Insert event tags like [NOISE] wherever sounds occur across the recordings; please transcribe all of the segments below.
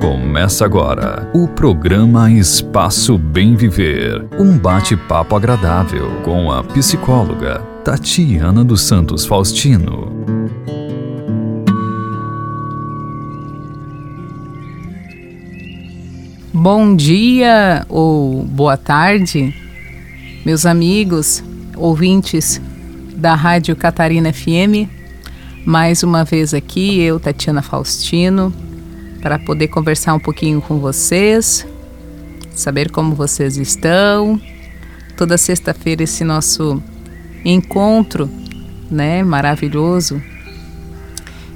Começa agora o programa Espaço Bem Viver. Um bate-papo agradável com a psicóloga Tatiana dos Santos Faustino. Bom dia ou boa tarde, meus amigos, ouvintes da Rádio Catarina FM. Mais uma vez aqui, eu, Tatiana Faustino, para poder conversar um pouquinho com vocês, saber como vocês estão. Toda sexta-feira esse nosso encontro, né, maravilhoso,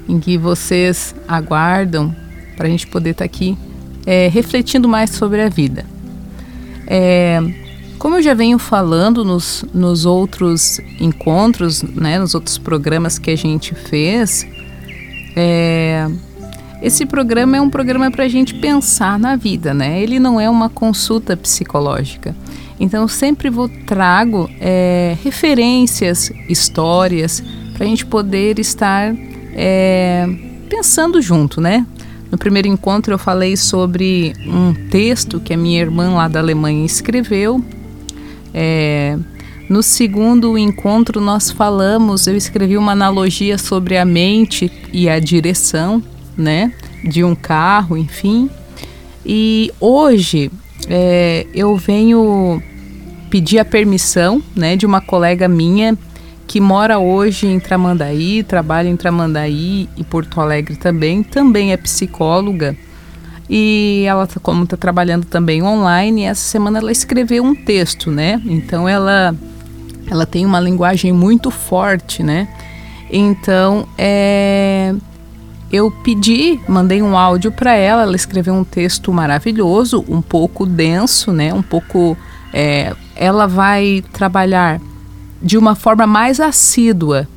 em que vocês aguardam para a gente poder estar tá aqui é, refletindo mais sobre a vida. É, como eu já venho falando nos, nos outros encontros, né, nos outros programas que a gente fez, é, esse programa é um programa para a gente pensar na vida, né? Ele não é uma consulta psicológica. Então, sempre vou trago é, referências, histórias, para a gente poder estar é, pensando junto, né? No primeiro encontro eu falei sobre um texto que a minha irmã lá da Alemanha escreveu. É, no segundo encontro nós falamos, eu escrevi uma analogia sobre a mente e a direção né, de um carro, enfim. E hoje é, eu venho pedir a permissão, né, de uma colega minha que mora hoje em Tramandaí, trabalha em Tramandaí e Porto Alegre também, também é psicóloga. E ela, tá, como está trabalhando também online, essa semana ela escreveu um texto, né? Então ela, ela tem uma linguagem muito forte, né? Então, é, eu pedi, mandei um áudio para ela, ela escreveu um texto maravilhoso, um pouco denso, né? Um pouco. É, ela vai trabalhar de uma forma mais assídua,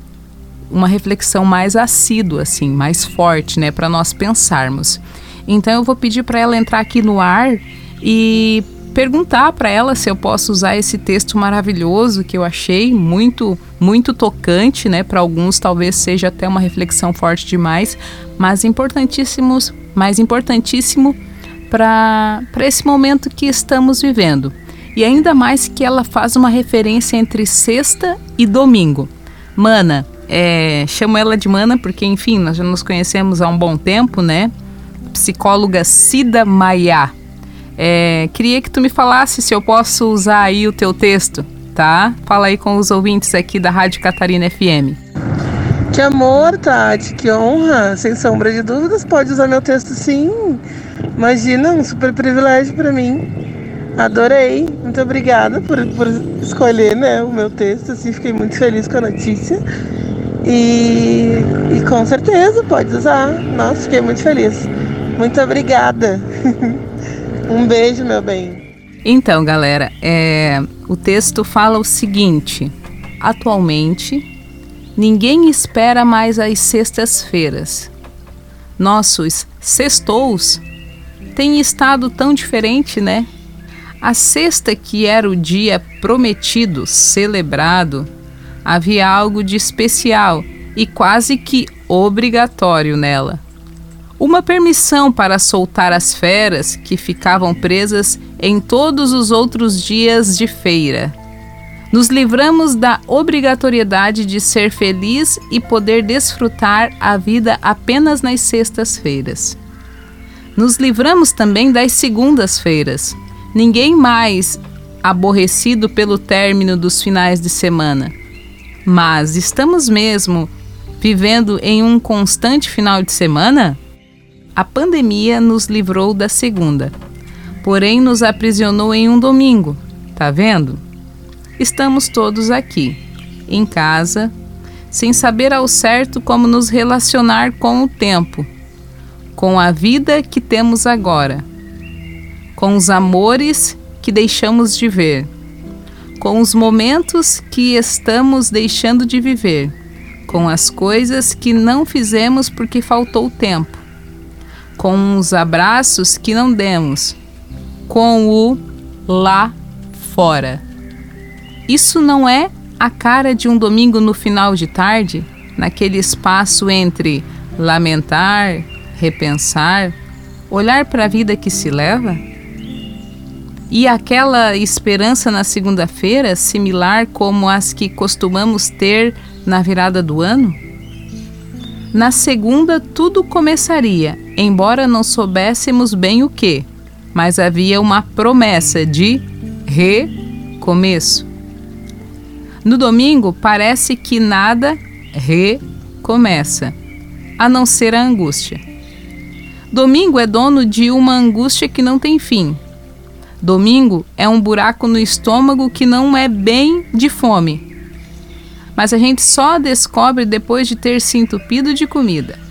uma reflexão mais assídua, assim, mais forte, né? Para nós pensarmos. Então eu vou pedir para ela entrar aqui no ar e perguntar para ela se eu posso usar esse texto maravilhoso que eu achei muito muito tocante, né? Para alguns talvez seja até uma reflexão forte demais, mas importantíssimos, mais importantíssimo para para esse momento que estamos vivendo. E ainda mais que ela faz uma referência entre sexta e domingo. Mana, é, chamo ela de Mana porque, enfim, nós já nos conhecemos há um bom tempo, né? Psicóloga Cida Maia. É, queria que tu me falasse se eu posso usar aí o teu texto, tá? Fala aí com os ouvintes aqui da Rádio Catarina FM. Que amor, Tati, que honra, sem sombra de dúvidas, pode usar meu texto sim. Imagina, um super privilégio para mim. Adorei, muito obrigada por, por escolher né, o meu texto, assim, fiquei muito feliz com a notícia. E, e com certeza pode usar. Nossa, fiquei muito feliz. Muito obrigada. [LAUGHS] Um beijo, meu bem. Então, galera, é, o texto fala o seguinte: atualmente, ninguém espera mais as sextas-feiras. Nossos sextous têm estado tão diferente, né? A sexta, que era o dia prometido, celebrado, havia algo de especial e quase que obrigatório nela uma permissão para soltar as feras que ficavam presas em todos os outros dias de feira. Nos livramos da obrigatoriedade de ser feliz e poder desfrutar a vida apenas nas sextas-feiras. Nos livramos também das segundas-feiras. Ninguém mais aborrecido pelo término dos finais de semana. Mas estamos mesmo vivendo em um constante final de semana? A pandemia nos livrou da segunda, porém nos aprisionou em um domingo. Tá vendo? Estamos todos aqui, em casa, sem saber ao certo como nos relacionar com o tempo, com a vida que temos agora, com os amores que deixamos de ver, com os momentos que estamos deixando de viver, com as coisas que não fizemos porque faltou tempo com os abraços que não demos, com o lá fora. Isso não é a cara de um domingo no final de tarde, naquele espaço entre lamentar, repensar, olhar para a vida que se leva? E aquela esperança na segunda-feira, similar como as que costumamos ter na virada do ano? Na segunda, tudo começaria, embora não soubéssemos bem o que, mas havia uma promessa de recomeço. No domingo, parece que nada recomeça, a não ser a angústia. Domingo é dono de uma angústia que não tem fim. Domingo é um buraco no estômago que não é bem de fome, mas a gente só descobre depois de ter se entupido de comida.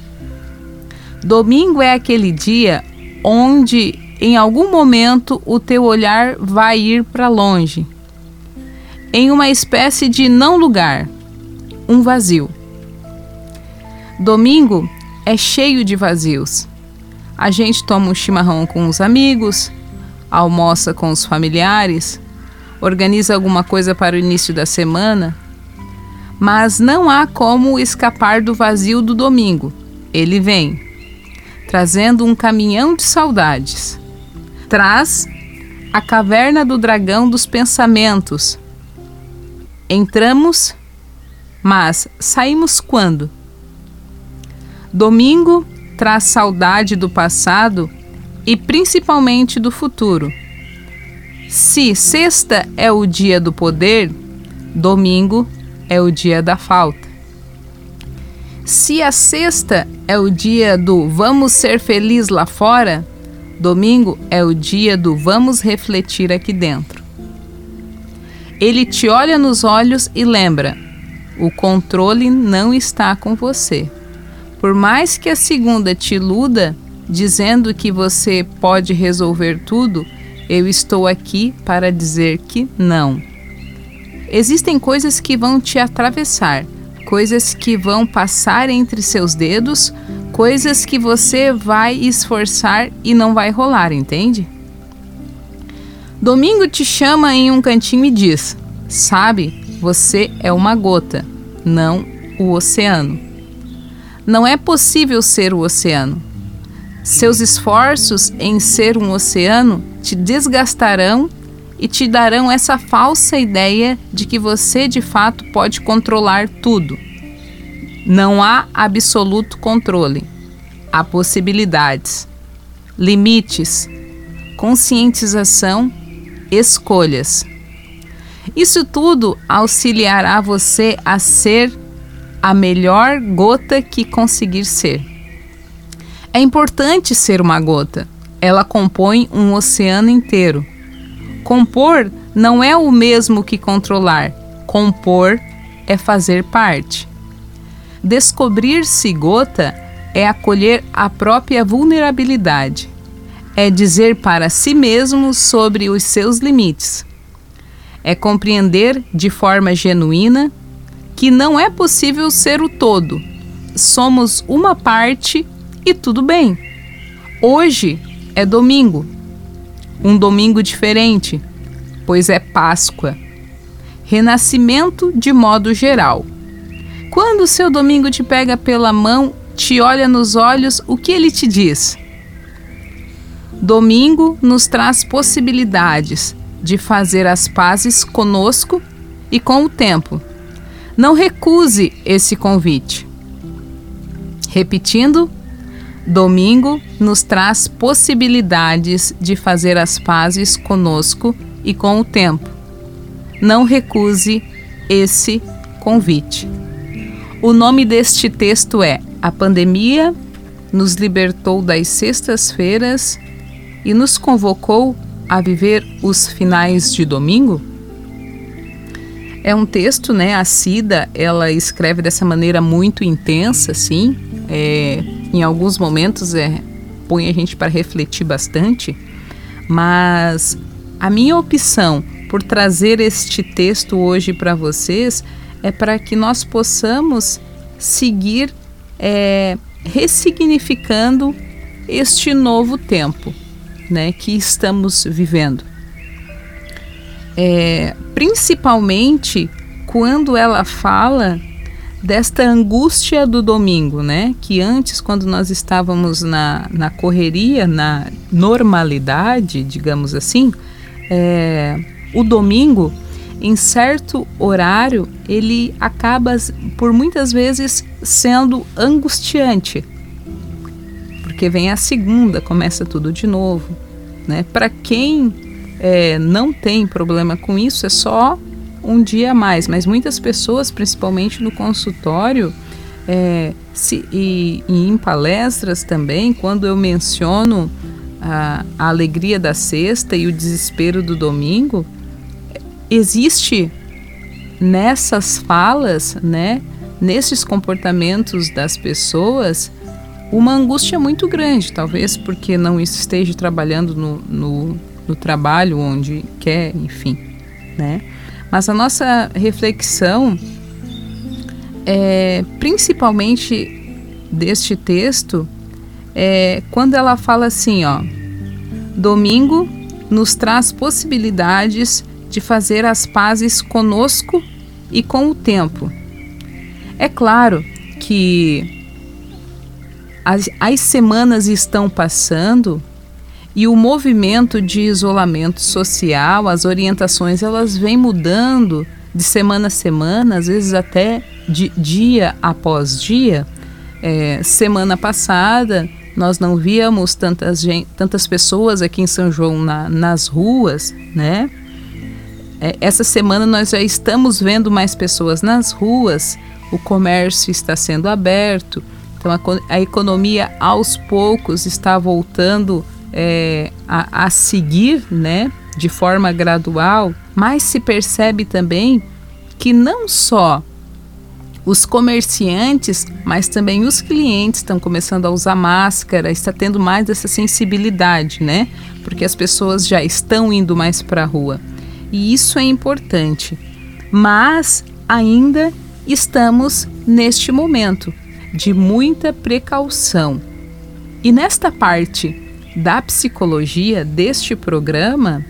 Domingo é aquele dia onde em algum momento o teu olhar vai ir para longe, em uma espécie de não lugar, um vazio. Domingo é cheio de vazios. A gente toma um chimarrão com os amigos, almoça com os familiares, organiza alguma coisa para o início da semana mas não há como escapar do vazio do domingo. Ele vem, trazendo um caminhão de saudades. Traz a caverna do dragão dos pensamentos. Entramos, mas saímos quando? Domingo traz saudade do passado e principalmente do futuro. Se sexta é o dia do poder, domingo é o dia da falta. Se a sexta é o dia do vamos ser felizes lá fora, domingo é o dia do vamos refletir aqui dentro. Ele te olha nos olhos e lembra: o controle não está com você. Por mais que a segunda te iluda, dizendo que você pode resolver tudo, eu estou aqui para dizer que não. Existem coisas que vão te atravessar, coisas que vão passar entre seus dedos, coisas que você vai esforçar e não vai rolar, entende? Domingo te chama em um cantinho e diz: Sabe, você é uma gota, não o oceano. Não é possível ser o oceano. Seus esforços em ser um oceano te desgastarão e te darão essa falsa ideia de que você de fato pode controlar tudo. Não há absoluto controle. Há possibilidades, limites, conscientização, escolhas. Isso tudo auxiliará você a ser a melhor gota que conseguir ser. É importante ser uma gota. Ela compõe um oceano inteiro Compor não é o mesmo que controlar. Compor é fazer parte. Descobrir-se gota é acolher a própria vulnerabilidade. É dizer para si mesmo sobre os seus limites. É compreender de forma genuína que não é possível ser o todo. Somos uma parte e tudo bem. Hoje é domingo, um domingo diferente, pois é Páscoa. Renascimento de modo geral. Quando o seu domingo te pega pela mão, te olha nos olhos, o que ele te diz? Domingo nos traz possibilidades de fazer as pazes conosco e com o tempo. Não recuse esse convite. Repetindo, Domingo nos traz possibilidades de fazer as pazes conosco e com o tempo. Não recuse esse convite. O nome deste texto é A Pandemia nos libertou das sextas-feiras e nos convocou a viver os finais de domingo? É um texto, né? A Cida, ela escreve dessa maneira muito intensa, assim, é, em alguns momentos é, põe a gente para refletir bastante, mas a minha opção por trazer este texto hoje para vocês é para que nós possamos seguir é, ressignificando este novo tempo né, que estamos vivendo. É, principalmente quando ela fala desta angústia do domingo, né? Que antes, quando nós estávamos na, na correria, na normalidade, digamos assim, é, o domingo, em certo horário, ele acaba por muitas vezes sendo angustiante, porque vem a segunda, começa tudo de novo, né? Para quem é, não tem problema com isso, é só um dia a mais, mas muitas pessoas, principalmente no consultório, é, se, e, e, em palestras também, quando eu menciono a, a alegria da sexta e o desespero do domingo, existe nessas falas, né, nesses comportamentos das pessoas, uma angústia muito grande, talvez porque não esteja trabalhando no, no, no trabalho onde quer, enfim, né? Mas a nossa reflexão é principalmente deste texto é quando ela fala assim, ó, domingo nos traz possibilidades de fazer as pazes conosco e com o tempo. É claro que as, as semanas estão passando e o movimento de isolamento social, as orientações, elas vêm mudando de semana a semana, às vezes até de dia após dia. É, semana passada nós não víamos tantas, gente, tantas pessoas aqui em São João na, nas ruas, né? É, essa semana nós já estamos vendo mais pessoas nas ruas, o comércio está sendo aberto, então a, a economia aos poucos está voltando é, a, a seguir, né, de forma gradual, mas se percebe também que não só os comerciantes, mas também os clientes estão começando a usar máscara, está tendo mais essa sensibilidade, né? Porque as pessoas já estão indo mais para a rua. E isso é importante. Mas ainda estamos neste momento de muita precaução. E nesta parte da psicologia deste programa,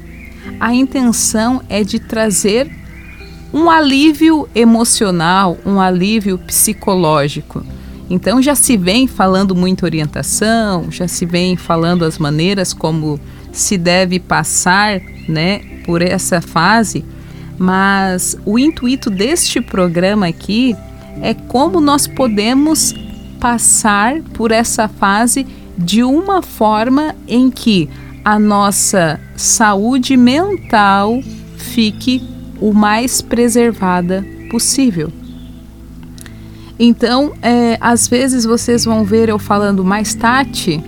a intenção é de trazer um alívio emocional, um alívio psicológico. Então já se vem falando muito orientação, já se vem falando as maneiras como se deve passar, né, por essa fase, mas o intuito deste programa aqui é como nós podemos passar por essa fase de uma forma em que a nossa saúde mental fique o mais preservada possível. Então, é, às vezes vocês vão ver eu falando mais Tati,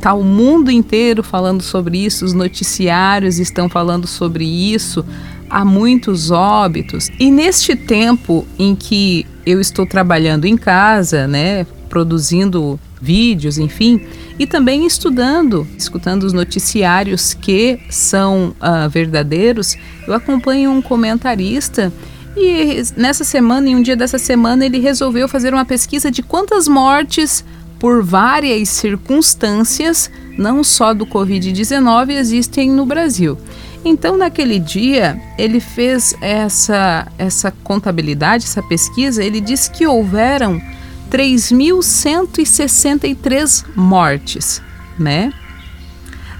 tá o mundo inteiro falando sobre isso, os noticiários estão falando sobre isso, há muitos óbitos. E neste tempo em que eu estou trabalhando em casa, né, produzindo vídeos, enfim, e também estudando, escutando os noticiários que são uh, verdadeiros. Eu acompanho um comentarista e nessa semana, em um dia dessa semana, ele resolveu fazer uma pesquisa de quantas mortes por várias circunstâncias, não só do Covid-19, existem no Brasil. Então, naquele dia, ele fez essa, essa contabilidade, essa pesquisa. Ele disse que houveram 3.163 mortes, né?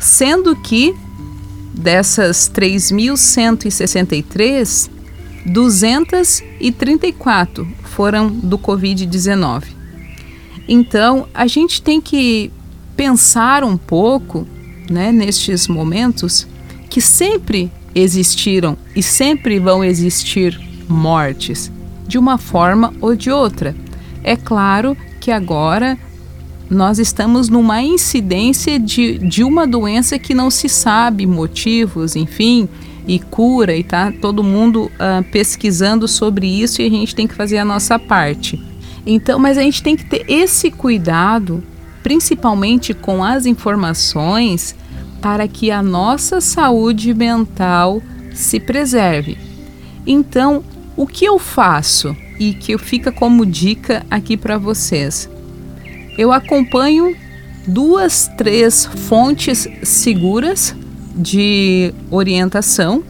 Sendo que dessas 3.163, 234 foram do Covid-19. Então, a gente tem que pensar um pouco, né, nestes momentos, que sempre existiram e sempre vão existir mortes, de uma forma ou de outra. É claro que agora nós estamos numa incidência de, de uma doença que não se sabe motivos, enfim, e cura, e tá todo mundo uh, pesquisando sobre isso e a gente tem que fazer a nossa parte. Então, mas a gente tem que ter esse cuidado, principalmente com as informações, para que a nossa saúde mental se preserve. Então, o que eu faço? E que fica como dica aqui para vocês. Eu acompanho duas, três fontes seguras de orientação,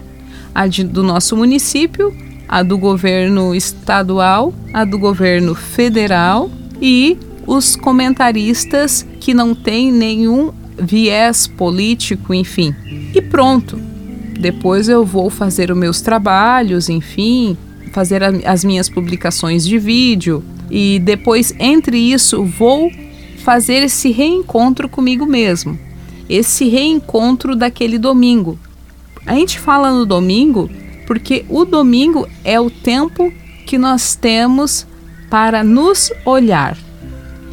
a de, do nosso município, a do governo estadual, a do governo federal e os comentaristas que não têm nenhum viés político, enfim. E pronto. Depois eu vou fazer os meus trabalhos, enfim, fazer as minhas publicações de vídeo e depois entre isso vou fazer esse reencontro comigo mesmo. Esse reencontro daquele domingo. A gente fala no domingo porque o domingo é o tempo que nós temos para nos olhar.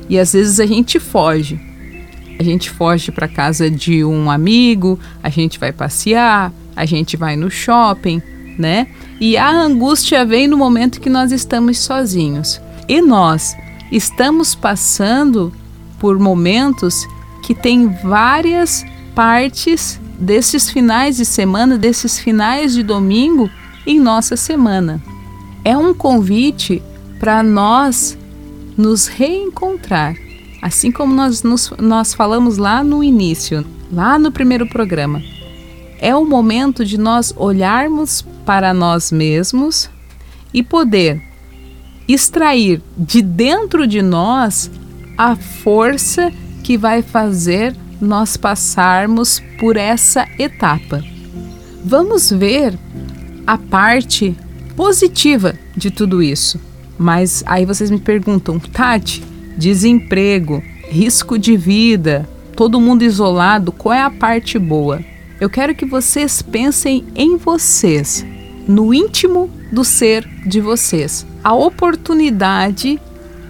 E às vezes a gente foge. A gente foge para casa de um amigo, a gente vai passear, a gente vai no shopping, né? E a angústia vem no momento que nós estamos sozinhos. E nós estamos passando por momentos que tem várias partes desses finais de semana, desses finais de domingo em nossa semana. É um convite para nós nos reencontrar, assim como nós, nos, nós falamos lá no início, lá no primeiro programa. É o momento de nós olharmos para nós mesmos e poder extrair de dentro de nós a força que vai fazer nós passarmos por essa etapa. Vamos ver a parte positiva de tudo isso. Mas aí vocês me perguntam, Tati, desemprego, risco de vida, todo mundo isolado, qual é a parte boa? Eu quero que vocês pensem em vocês, no íntimo do ser de vocês. A oportunidade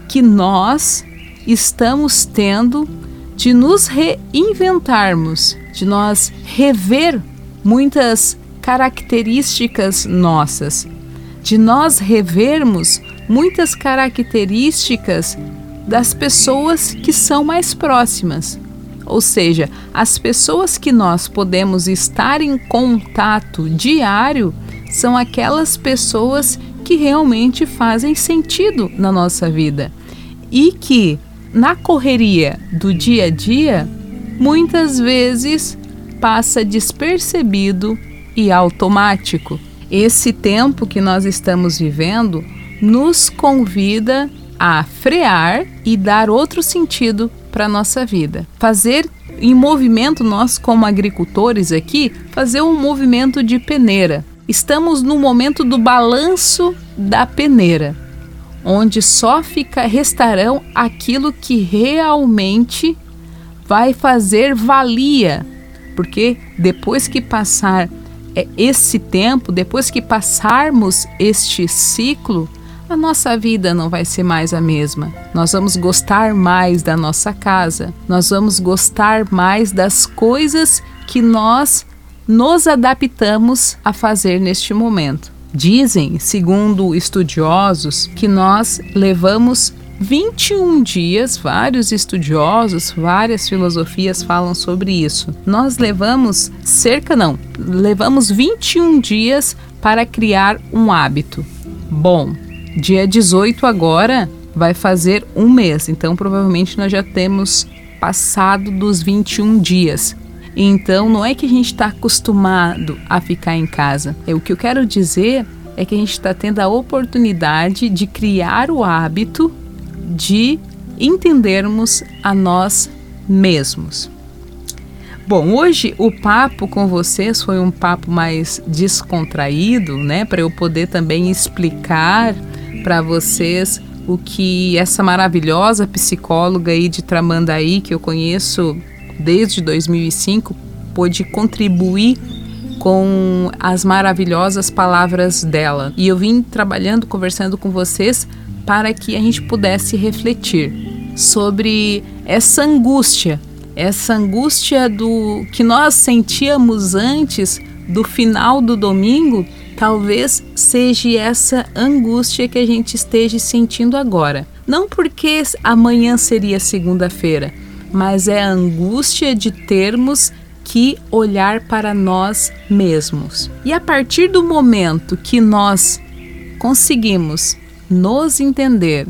que nós estamos tendo de nos reinventarmos, de nós rever muitas características nossas, de nós revermos muitas características das pessoas que são mais próximas. Ou seja, as pessoas que nós podemos estar em contato diário são aquelas pessoas que realmente fazem sentido na nossa vida e que na correria do dia a dia, muitas vezes passa despercebido e automático. Esse tempo que nós estamos vivendo nos convida a frear e dar outro sentido para a nossa vida. Fazer em movimento, nós como agricultores aqui, fazer um movimento de peneira. Estamos no momento do balanço da peneira onde só fica restarão aquilo que realmente vai fazer valia, porque depois que passar é, esse tempo, depois que passarmos este ciclo, a nossa vida não vai ser mais a mesma. Nós vamos gostar mais da nossa casa, nós vamos gostar mais das coisas que nós nos adaptamos a fazer neste momento. Dizem, segundo estudiosos, que nós levamos 21 dias, vários estudiosos, várias filosofias falam sobre isso. Nós levamos cerca, não, levamos 21 dias para criar um hábito. Bom, dia 18 agora vai fazer um mês, então provavelmente nós já temos passado dos 21 dias. Então, não é que a gente está acostumado a ficar em casa. É, o que eu quero dizer é que a gente está tendo a oportunidade de criar o hábito de entendermos a nós mesmos. Bom, hoje o papo com vocês foi um papo mais descontraído, né, para eu poder também explicar para vocês o que essa maravilhosa psicóloga aí de Tramandaí que eu conheço desde 2005 pôde contribuir com as maravilhosas palavras dela. E eu vim trabalhando, conversando com vocês para que a gente pudesse refletir sobre essa angústia, essa angústia do que nós sentíamos antes do final do domingo, talvez seja essa angústia que a gente esteja sentindo agora. Não porque amanhã seria segunda-feira, mas é a angústia de termos que olhar para nós mesmos. E a partir do momento que nós conseguimos nos entender,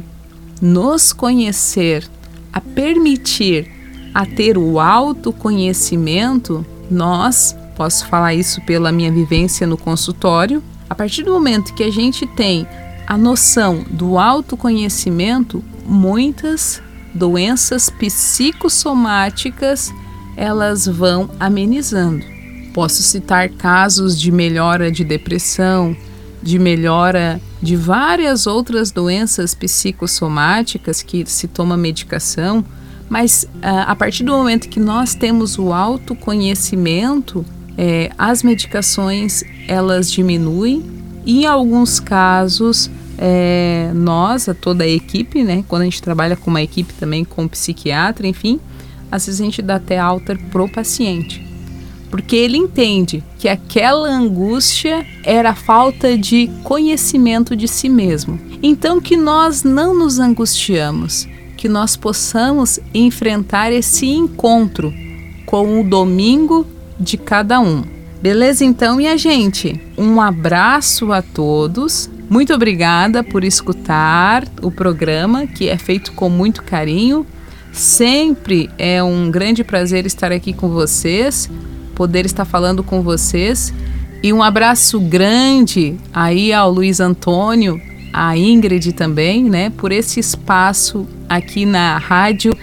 nos conhecer, a permitir a ter o autoconhecimento, nós, posso falar isso pela minha vivência no consultório, A partir do momento que a gente tem a noção do autoconhecimento, muitas doenças psicossomáticas elas vão amenizando. Posso citar casos de melhora de depressão, de melhora de várias outras doenças psicossomáticas que se toma medicação, mas ah, a partir do momento que nós temos o autoconhecimento, é, as medicações elas diminuem e em alguns casos é, nós, a toda a equipe, né, quando a gente trabalha com uma equipe também com um psiquiatra, enfim, às vezes a gente dá até alta pro paciente. Porque ele entende que aquela angústia era falta de conhecimento de si mesmo. Então que nós não nos angustiamos, que nós possamos enfrentar esse encontro com o domingo de cada um. Beleza então, minha gente? Um abraço a todos. Muito obrigada por escutar o programa que é feito com muito carinho. Sempre é um grande prazer estar aqui com vocês, poder estar falando com vocês. E um abraço grande aí ao Luiz Antônio, a Ingrid também, né, por esse espaço aqui na Rádio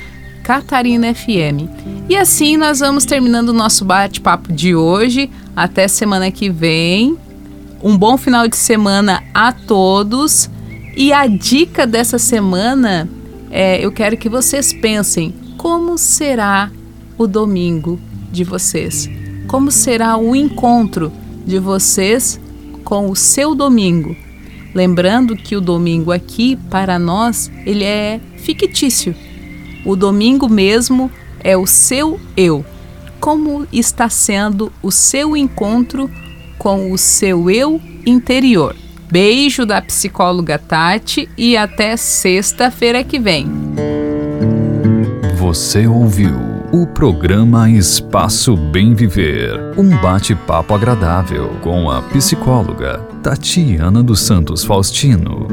Catarina FM. E assim nós vamos terminando o nosso bate-papo de hoje. Até semana que vem. Um bom final de semana a todos. E a dica dessa semana é: eu quero que vocês pensem como será o domingo de vocês. Como será o encontro de vocês com o seu domingo. Lembrando que o domingo aqui, para nós, ele é fictício. O domingo mesmo é o seu eu. Como está sendo o seu encontro com o seu eu interior. Beijo da psicóloga Tati e até sexta-feira que vem. Você ouviu o programa Espaço Bem Viver um bate-papo agradável com a psicóloga Tatiana dos Santos Faustino.